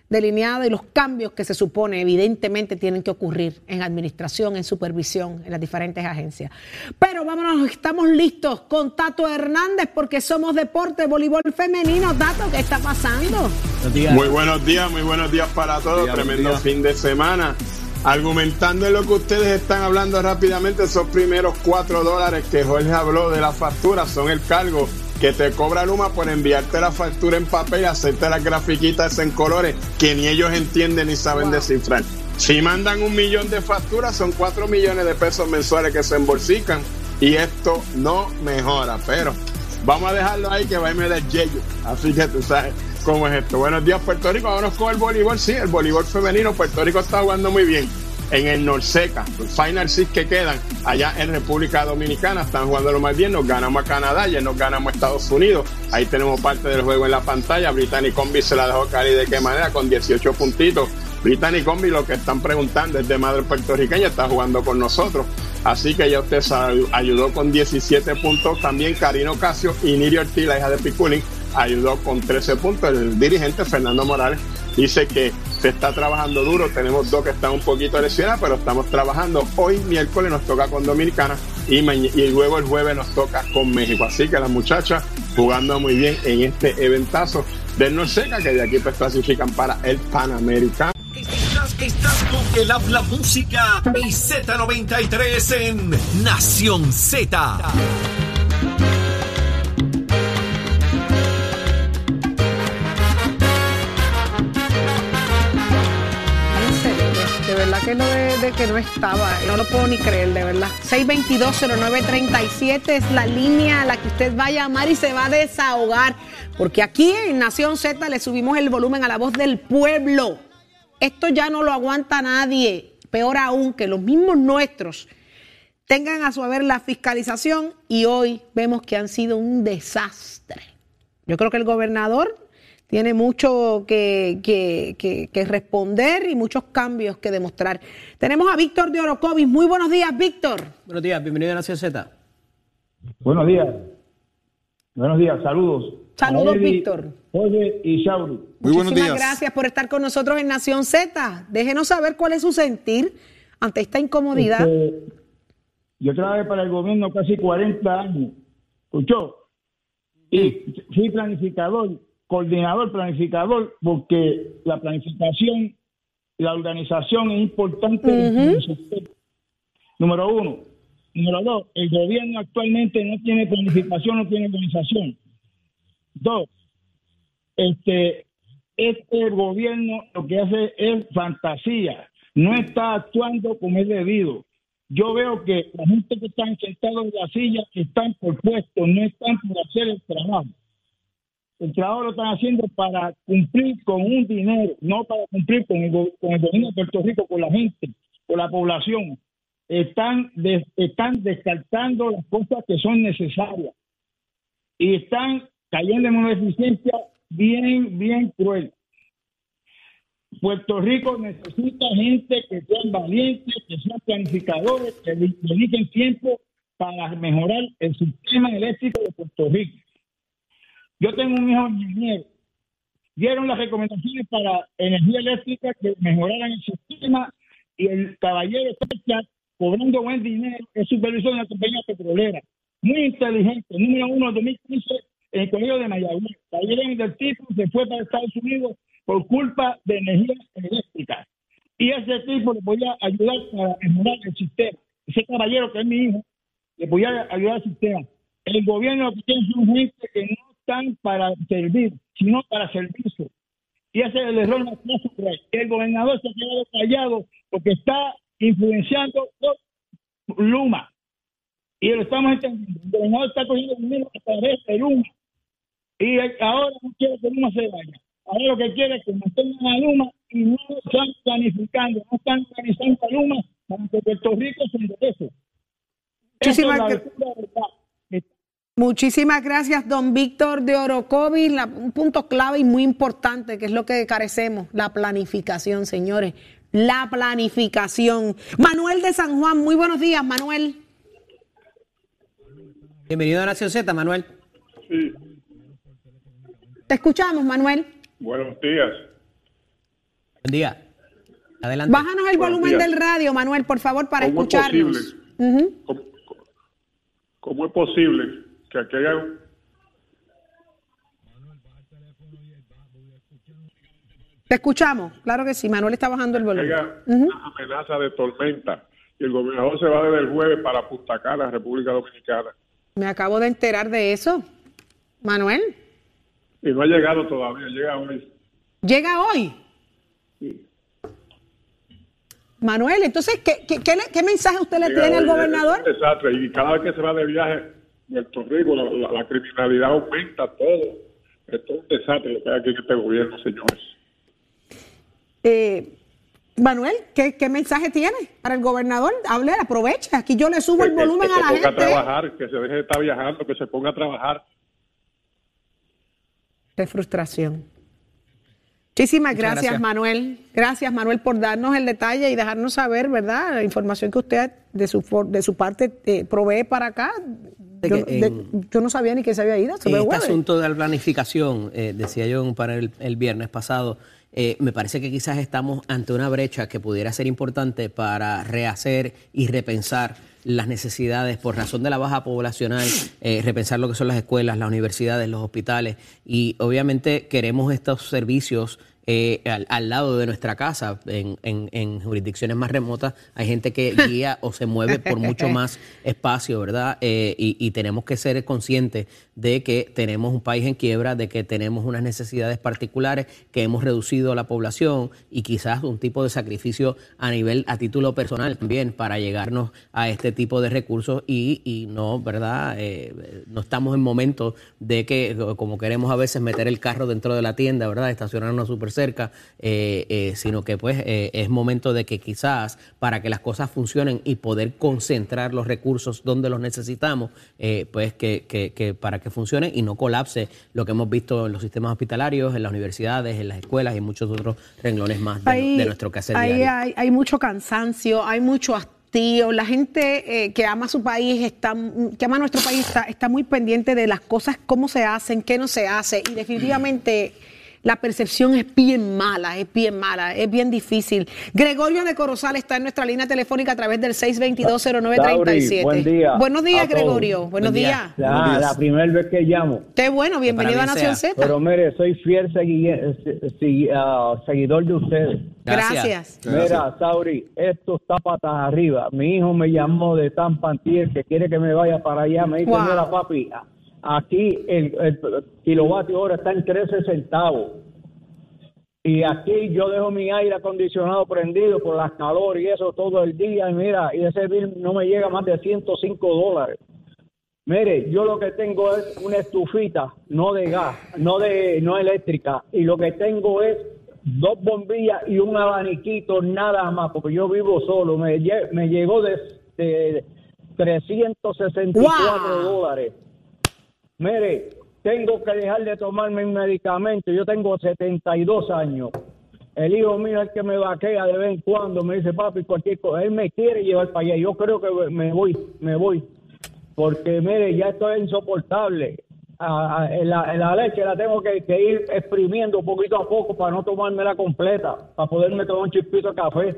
delineado y los cambios que se supone evidentemente tienen que ocurrir en administración, en supervisión, en las diferentes agencias. Pero vámonos, estamos listos con Tato Hernández porque somos deporte, voleibol femenino. Tato, ¿qué está pasando? Muy buenos días, muy buenos días para todos. Tremendo fin de semana. Argumentando en lo que ustedes están hablando rápidamente, esos primeros cuatro dólares que Jorge habló de la factura son el cargo que te cobra Luma por enviarte la factura en papel y hacerte las grafiquitas en colores que ni ellos entienden ni saben descifrar. Si mandan un millón de facturas, son cuatro millones de pesos mensuales que se embolsican y esto no mejora, pero vamos a dejarlo ahí que va a del yello. Así que tú sabes cómo es esto. Buenos días, Puerto Rico. Vámonos con el voleibol. Sí, el voleibol femenino. Puerto Rico está jugando muy bien en el Norseca, los Final Six que quedan allá en República Dominicana, están jugando lo más bien, nos ganamos a Canadá, ya nos ganamos a Estados Unidos, ahí tenemos parte del juego en la pantalla, Britannic Combi se la dejó caer de qué manera, con 18 puntitos, Britannic Combi lo que están preguntando es de madre puertorriqueña, está jugando con nosotros, así que ya usted ayudó con 17 puntos, también. Karino Casio y Niri Ortiz, la hija de Piculín, ayudó con 13 puntos, el dirigente Fernando Morales dice que se está trabajando duro. Tenemos dos que están un poquito lesionados, pero estamos trabajando. Hoy, miércoles, nos toca con Dominicana y, y luego el jueves nos toca con México. Así que las muchachas jugando muy bien en este eventazo del Norseca, que de aquí pues clasifican para el Panamericano. Estás, con el habla música y Z93 en Nación Z. que no de, que no estaba, no lo puedo ni creer, de verdad. 622-0937 es la línea a la que usted va a llamar y se va a desahogar, porque aquí en Nación Z le subimos el volumen a la voz del pueblo. Esto ya no lo aguanta nadie, peor aún que los mismos nuestros tengan a su haber la fiscalización y hoy vemos que han sido un desastre. Yo creo que el gobernador tiene mucho que, responder y muchos cambios que demostrar. Tenemos a Víctor de Orocovis. Muy buenos días, Víctor. Buenos días, bienvenido a Nación Z. Buenos días. Buenos días, saludos. Saludos, Víctor. Oye y Shauri. Muy buenos días. gracias por estar con nosotros en Nación Z. Déjenos saber cuál es su sentir ante esta incomodidad. Este, yo trabajé para el gobierno casi 40 años. ¿Escuchó? Y fui planificador coordinador, planificador, porque la planificación y la organización es importante. Número uno. Número dos, el gobierno actualmente no tiene planificación, no tiene organización. Dos, este, este gobierno lo que hace es fantasía, no está actuando como es debido. Yo veo que la gente que están sentados en la silla están por puesto, no están por hacer el trabajo el trabajo lo están haciendo para cumplir con un dinero, no para cumplir con el, con el gobierno de Puerto Rico, con la gente, con la población. Están, están descartando las cosas que son necesarias y están cayendo en una eficiencia bien, bien cruel. Puerto Rico necesita gente que sean valientes, que sean planificadores, que dediquen tiempo para mejorar el sistema eléctrico de Puerto Rico. Yo tengo un hijo ingeniero. Dieron las recomendaciones para energía eléctrica que mejoraran el sistema y el caballero está cobrando buen dinero, es supervisor de una compañía petrolera. Muy inteligente, número uno en 2015 en el colegio de Mayagüez. Caballero del tipo se fue para Estados Unidos por culpa de energía eléctrica. Y ese tipo le podía ayudar para mejorar el sistema. Ese caballero que es mi hijo, le podía ayudar al sistema. El gobierno tiene un gente que no están para servir, sino para servicio. Y ese es el error más El gobernador se ha quedado callado porque está influenciando por Luma. Y lo estamos entendiendo. El gobernador está cogiendo dinero a través de Luma. Y ahora no quiere que Luma se vaya. Ahora lo que quiere es que mantengan a Luma y no están planificando, no están organizando a Luma para que Puerto Rico se enderece. Muchísimas, Muchísimas gracias, don Víctor de Orocovi. un punto clave y muy importante, que es lo que carecemos, la planificación, señores. La planificación. Manuel de San Juan, muy buenos días, Manuel. Bienvenido a Nación Z, Manuel. Sí. Te escuchamos, Manuel. Buenos días. Buen día. Adelante. Bájanos el volumen del radio, Manuel, por favor, para escucharnos. ¿Cómo, es posible que aquí haya Te escuchamos, claro que sí. Manuel está bajando el volumen. una amenaza de tormenta y el gobernador se va desde el jueves para Punta Cana, República Dominicana. Me acabo de enterar de eso, Manuel. Y no ha llegado todavía, llega hoy. ¿Llega hoy? Sí. Manuel, entonces, ¿qué, qué, mensaje usted le tiene al gobernador? Exacto, y cada vez que se va de viaje, Puerto Rico, la, criminalidad aumenta todo. Esto es un desastre lo que hay aquí en este gobierno, señores. Eh, Manuel, ¿qué, mensaje tiene para el gobernador? Hable, aprovecha. Aquí yo le subo el volumen a la gente. Que se ponga a trabajar, que se deje de estar viajando, que se ponga a trabajar. De frustración. Muchísimas gracias, Manuel. Gracias, Manuel, por darnos el detalle y dejarnos saber, ¿verdad? La información que usted de su, de su parte eh, provee para acá. Yo, no sabía ni que se había ido. este asunto de la planificación, eh, decía yo para el, el viernes pasado, eh, me parece que quizás estamos ante una brecha que pudiera ser importante para rehacer y repensar las necesidades por razón de la baja poblacional, eh, repensar lo que son las escuelas, las universidades, los hospitales y obviamente queremos estos servicios eh, al, lado de nuestra casa, en, en, jurisdicciones más remotas, hay gente que guía o se mueve por mucho más espacio, ¿verdad? Eh, y, tenemos que ser conscientes de que tenemos un país en quiebra, de que tenemos unas necesidades particulares, que hemos reducido la población y quizás un tipo de sacrificio a nivel, a título personal también, para llegarnos a este tipo de recursos y, y no, ¿verdad? Eh, no estamos en momentos de que, como queremos a veces, meter el carro dentro de la tienda, ¿verdad? Estacionarnos súper cerca, eh, eh, sino que pues eh, es momento de que quizás para que las cosas funcionen y poder concentrar los recursos donde los necesitamos, pues que, que, para que funcione y no colapse lo que hemos visto en los sistemas hospitalarios, en las universidades, en las escuelas y muchos otros renglones más de, nuestro quehacer hay, hay, hay, mucho cansancio, hay mucho hastío, la gente que ama su país, está, que ama nuestro país, está, está muy pendiente de las cosas, cómo se hacen, qué no se hace. Y definitivamente la percepción es bien mala, es bien mala, es bien difícil. Gregorio de Corozal está en nuestra línea telefónica a través del 622-0937. Buen día. Buenos días, Gregorio. Buenos días. la primera vez que llamo. Qué bueno, bienvenido a Nación Z. Pero mire, soy fiel ah, seguidor de ustedes. Gracias. Mira, Sauri, esto está patas arriba. Mi hijo me llamó de Tampa que quiere que me vaya para allá. Me dice, mira, papi, Aquí el, kilovatio hora está en 13 centavos. Y aquí yo dejo mi aire acondicionado prendido por las calor y eso todo el día. Y mira, y ese bill no me llega más de 105 dólares. Mire, yo lo que tengo es una estufita, no de gas, no de no eléctrica, y lo que tengo es dos bombillas y un abaniquito nada más, porque yo vivo solo. Me, me llegó de, de 364 dólares. Mire, tengo que dejar de tomarme un medicamento. Yo tengo 72 años. El hijo mío es el que me vaquea de vez en cuando. Me dice, papi, cualquier cosa. Él me quiere llevar para allá. Yo creo que me voy, me voy. Porque, mire, ya esto es insoportable. la, leche la tengo que, ir exprimiendo poquito a poco para no tomármela completa, para poderme tomar un chispito de café.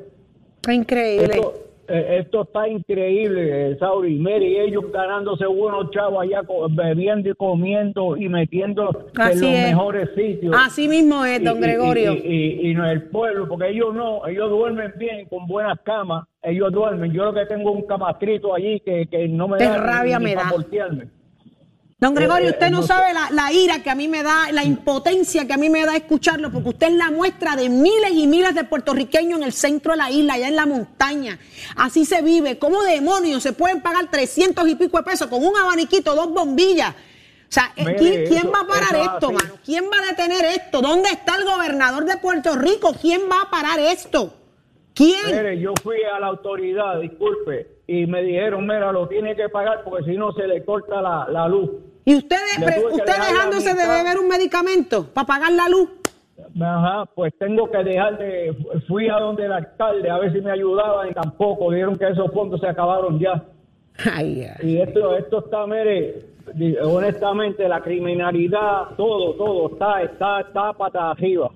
Increíble. Eh, esto está increíble, Sauri. y ellos ganándose buenos chavos allá, bebiendo y comiendo y metiendo en los mejores sitios. Así mismo es, don Gregorio. Y, y, no el pueblo, porque ellos no, ellos duermen bien, con buenas camas, ellos duermen. Yo lo que tengo un camastrito allí que, que no me da rabia me da. Don Gregorio, usted no sabe la, ira que a mí me da, la impotencia que a mí me da escucharlo, porque usted es la muestra de miles y miles de puertorriqueños en el centro de la isla, allá en la montaña. Así se vive. ¿Cómo demonios se pueden pagar 300 y pico de pesos con un abaniquito, dos bombillas? O sea, eh, Mire, ¿quién, va a parar esto, así. mano? ¿Quién va a detener esto? ¿Dónde está el gobernador de Puerto Rico? ¿Quién va a parar esto? ¿Quién? Mire, yo fui a la autoridad, disculpe, y me dijeron, mira, lo tiene que pagar porque si no se le corta la, la luz. ¿Y ustedes, usted dejándose de beber un medicamento para pagar la luz? Ajá, pues tengo que dejar de... Fui a donde el alcalde a ver si me ayudaban y tampoco. Dijeron que esos fondos se acabaron ya. Ay, ay. Y esto, esto está, mire, honestamente, la criminalidad, todo, todo, está, está, está pata arriba.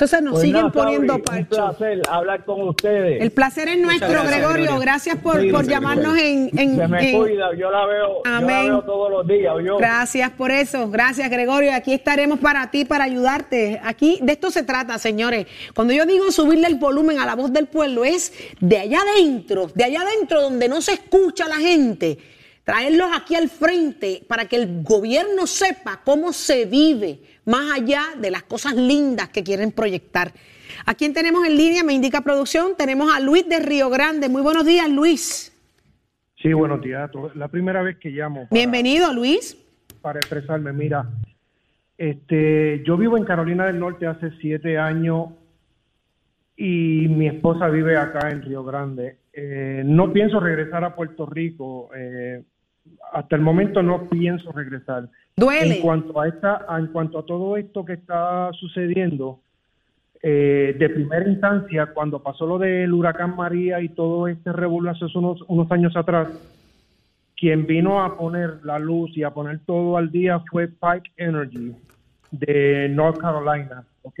Entonces nos Pues siguen nada, poniendo Saudi, Un parcho. placer hablar con ustedes. El placer es nuestro, gracias, Gregorio. Gregorio. Gracias por, Sí, por llamarnos en, en- Se me en- cuida, yo la veo, yo la Amén. veo todos los días. Yo, Gracias por eso. Gracias, Gregorio. Aquí estaremos para ti, para ayudarte. Aquí de esto se trata, señores. Cuando yo digo subirle el volumen a la voz del pueblo, es de allá adentro, de allá adentro donde no se escucha a la gente. Traerlos aquí al frente para que el gobierno sepa cómo se vive, más allá de las cosas lindas que quieren proyectar. ¿A quién tenemos en línea? Me indica producción. Tenemos a Luis de Río Grande. Muy buenos días, Luis. Sí, buenos días. La primera vez que llamo para, Bienvenido, Luis. para expresarme, mira, este, yo vivo en Carolina del Norte hace siete años y mi esposa vive acá en Río Grande. Eh, no pienso regresar a Puerto Rico. eh, hasta el momento no pienso regresar. Duele. En cuanto a esta, en cuanto a todo esto que está sucediendo, eh, de primera instancia, cuando pasó lo del huracán María y todo este revuelo hace unos, unos años atrás, quien vino a poner la luz y a poner todo al día fue Pike Energy de North Carolina, ¿ok?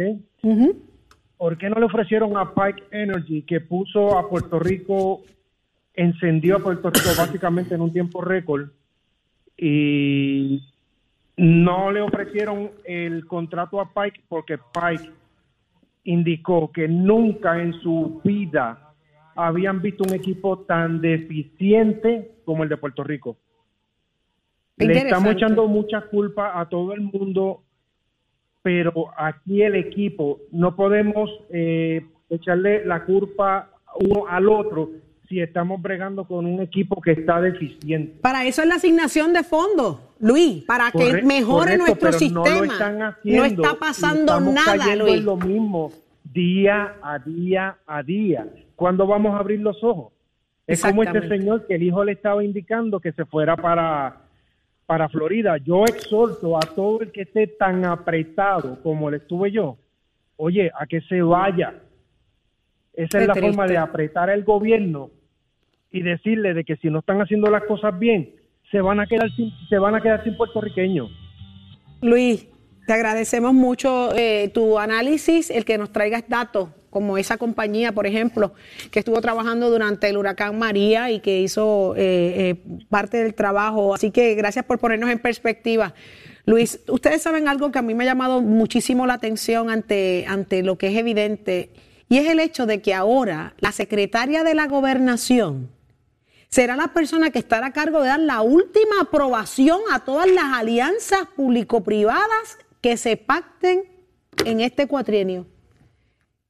¿Por qué no le ofrecieron a Pike Energy que puso a Puerto Rico, encendió a Puerto Rico básicamente en un tiempo récord y no le ofrecieron el contrato a Pike porque Pike indicó que nunca en su vida habían visto un equipo tan deficiente como el de Puerto Rico. Le estamos echando mucha culpa a todo el mundo, pero aquí el equipo no podemos eh, echarle la culpa uno al otro si estamos bregando con un equipo que está deficiente. Para eso es la asignación de fondos, Luis, para que mejore correcto, nuestro sistema. No, lo están haciendo está y pasando estamos nada, cayendo Luis. en lo mismo día a día a día. ¿Cuándo vamos a abrir los ojos? Es como este señor que el hijo le estaba indicando que se fuera para, para Florida. Yo exhorto a todo el que esté tan apretado como le estuve yo, oye, a que se vaya. Esa Qué es la triste. forma de apretar al gobierno y decirle de que si no están haciendo las cosas bien, se van a quedar sin, se van a quedar sin puertorriqueños. Luis, te agradecemos mucho eh, tu análisis, el que nos traigas datos, como esa compañía, por ejemplo, que estuvo trabajando durante el huracán María y que hizo eh, eh, parte del trabajo. Así que gracias por ponernos en perspectiva. Luis, ustedes saben algo que a mí me ha llamado muchísimo la atención ante, ante lo que es evidente, y es el hecho de que ahora la secretaria de la gobernación será la persona que estará a cargo de dar la última aprobación a todas las alianzas público-privadas que se pacten en este cuatrienio.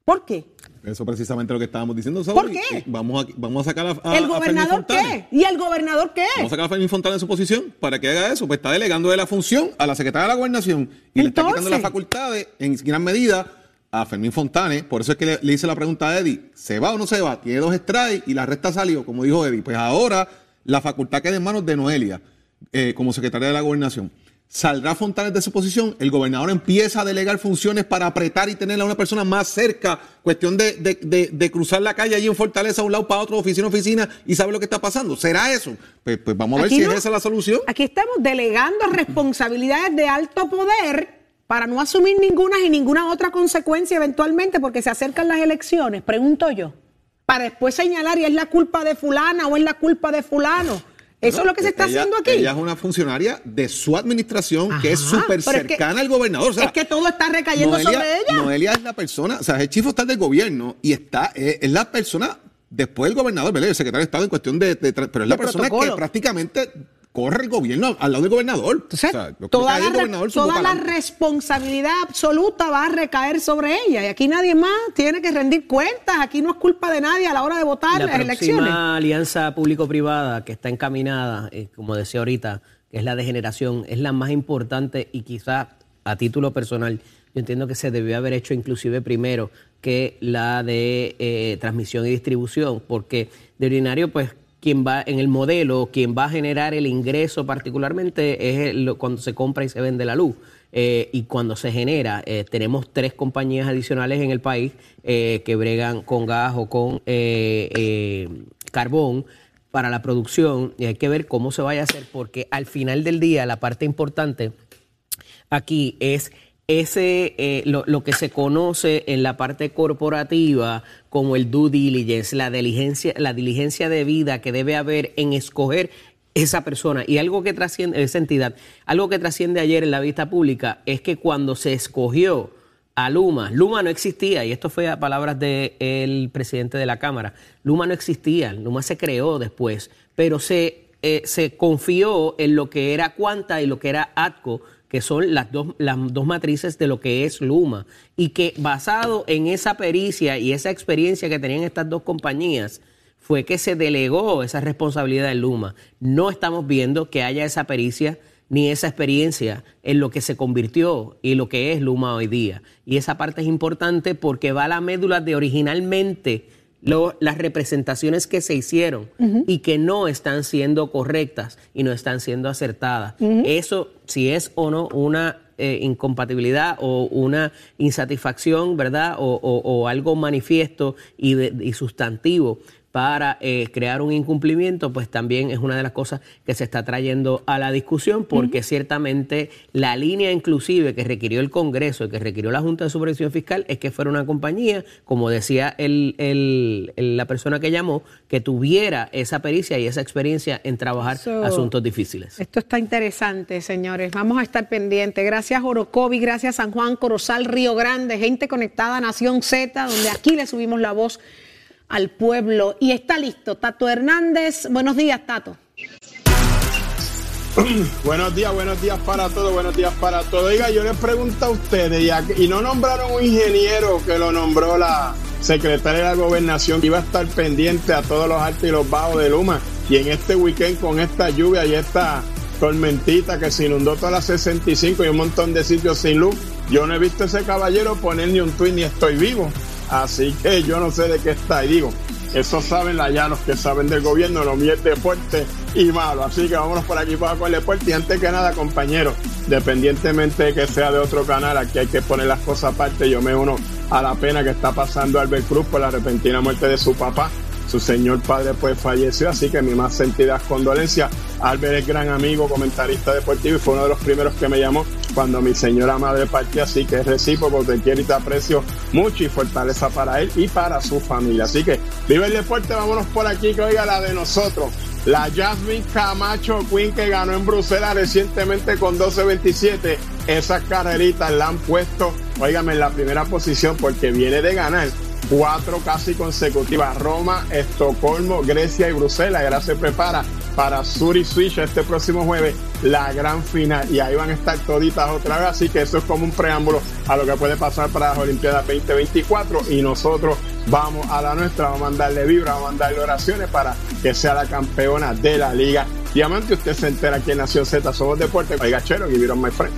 ¿Por qué? Eso precisamente lo que estábamos diciendo. ¿Por qué? Y Vamos a, vamos a sacar a, a- ¿El gobernador qué? ¿Y el gobernador qué? Vamos a sacar a Fermín Fontana de su posición para que haga eso. Pues está delegando de la función a la secretaria de la gobernación y le está quitando las facultades en gran medida a Fermín Fontane. Por eso es que le, le hice la pregunta a Eddie: ¿se va o no se va? Tiene dos strikes y la resta salió, como dijo Eddie. Pues ahora la facultad queda en manos de Noelia eh, como secretaria de la gobernación. Saldrá Fontanes de su posición, el gobernador empieza a delegar funciones para apretar y tener a una persona más cerca, cuestión de, de- de- de cruzar la calle allí en Fortaleza, a un lado para otro, oficina oficina, y sabe lo que está pasando. ¿Será eso? Pues, pues vamos a ver Aquí si no. es esa la solución. Aquí estamos delegando responsabilidades de alto poder para no asumir ninguna y ninguna otra consecuencia eventualmente porque se acercan las elecciones, pregunto yo. Para después señalar y es la culpa de fulana o es la culpa de fulano. Eso No, es lo que se está ella- haciendo aquí. Ella es una funcionaria de su administración que es súper pero es que- cercana al gobernador. O sea, es que todo está recayendo Noelia, sobre ella. Noelia es la persona, o sea, es el chief of staff del gobierno y está, es, es la persona después del gobernador, ¿verdad? El secretario de Estado en cuestión de, pero es la persona protocolo. que prácticamente corre el gobierno al lado del gobernador. o sea, que toda la, gobernador toda la responsabilidad absoluta va a recaer sobre ella. Y aquí nadie más tiene que rendir cuentas. Aquí no es culpa de nadie a la hora de votar La las próxima elecciones. alianza público-privada que está encaminada, eh, como decía ahorita, que es la de generación, es la más importante y quizá a título personal, yo entiendo que se debió haber hecho inclusive primero que la de eh, transmisión y distribución, porque de ordinario, pues quien va en el modelo, quien va a generar el ingreso particularmente es el- cuando se compra y se vende la luz. Eh, y cuando se genera, eh, tenemos tres compañías adicionales en el país eh, que bregan con gas o con carbón para la producción y hay que ver cómo se vaya a hacer porque al final del día la parte importante aquí es ese lo que se conoce en la parte corporativa como el due diligence, la diligencia, la diligencia de vida que debe haber en escoger esa persona. Y algo que trasciende, esa entidad, algo que trasciende ayer en la vista pública es que cuando se escogió a Luma, Luma no existía, y esto fue a palabras del presidente de la Cámara, Luma no existía, Luma se creó después, pero se, eh, se confió en lo que era Quanta y lo que era ATCO, que son las dos, las dos matrices de lo que es Luma, y que basado en esa pericia y esa experiencia que tenían estas dos compañías, fue que se delegó esa responsabilidad en Luma. No estamos viendo que haya esa pericia ni esa experiencia en lo que se convirtió y lo que es Luma hoy día. Y esa parte es importante porque va a la médula de originalmente lo- las representaciones que se hicieron y que no están siendo correctas y no están siendo acertadas. Eso, si es o no una eh, incompatibilidad o una insatisfacción, ¿verdad? O, o- o algo manifiesto y, de- y sustantivo para eh, crear un incumplimiento, pues también es una de las cosas que se está trayendo a la discusión, porque ciertamente la línea inclusive que requirió el Congreso y que requirió la Junta de Supervisión Fiscal es que fuera una compañía, como decía el- el- el- la persona que llamó, que tuviera esa pericia y esa experiencia en trabajar So- asuntos difíciles. Esto está interesante, señores. Vamos a estar pendientes. Gracias, Orocovi. Gracias, San Juan, Corozal, Río Grande. Gente conectada Nación Z, donde aquí le subimos la voz al pueblo. Y está listo. Tato Hernández. Buenos días, Tato. buenos días, buenos días para todos, buenos días para todos. Oiga, yo les pregunto a ustedes, y, no nombraron un ingeniero que lo nombró la secretaria de la gobernación, que iba a estar pendiente a todos los altos y los bajos de Luma. Y en este weekend, con esta lluvia y esta tormentita que se inundó toda la 65 y un montón de sitios sin luz, yo no he visto a ese caballero poner ni un tuit ni estoy vivo. Así que yo no sé de qué está. Y digo, eso saben allá los que saben del gobierno, lo mío deporte y malo. Así que vámonos por aquí para el deporte. Y antes que nada, compañeros, dependientemente de que sea de otro canal, aquí hay que poner las cosas aparte. Yo me uno a la pena que está pasando Albert Cruz por la repentina muerte de su papá. Su señor padre pues falleció, así que mi más sentidas condolencias. Albert es gran amigo, comentarista deportivo y fue uno de los primeros que me llamó cuando mi señora madre partió, así que es recíproco, te quiero y te aprecio mucho y fortaleza para él y para su familia. Así que vive el deporte, vámonos por aquí que oiga la de nosotros. La Jasmine Camacho Queen que ganó en Bruselas recientemente con 12.27. Esas carreritas la han puesto, óigame, en la primera posición porque viene de ganar cuatro casi consecutivas. Roma, Estocolmo, Grecia y Bruselas. Y ahora se prepara para Zurich Switch este próximo jueves la gran final. Y ahí van a estar toditas otra vez. Así que eso es como un preámbulo a lo que puede pasar para las Olimpiadas 2024. Y nosotros vamos a la nuestra, vamos a mandarle vibra, vamos a mandarle oraciones para que sea la campeona de la Liga Diamante. Usted se entera aquí en Nación Z, somos deporte. Oiga, chero, give it on my friend.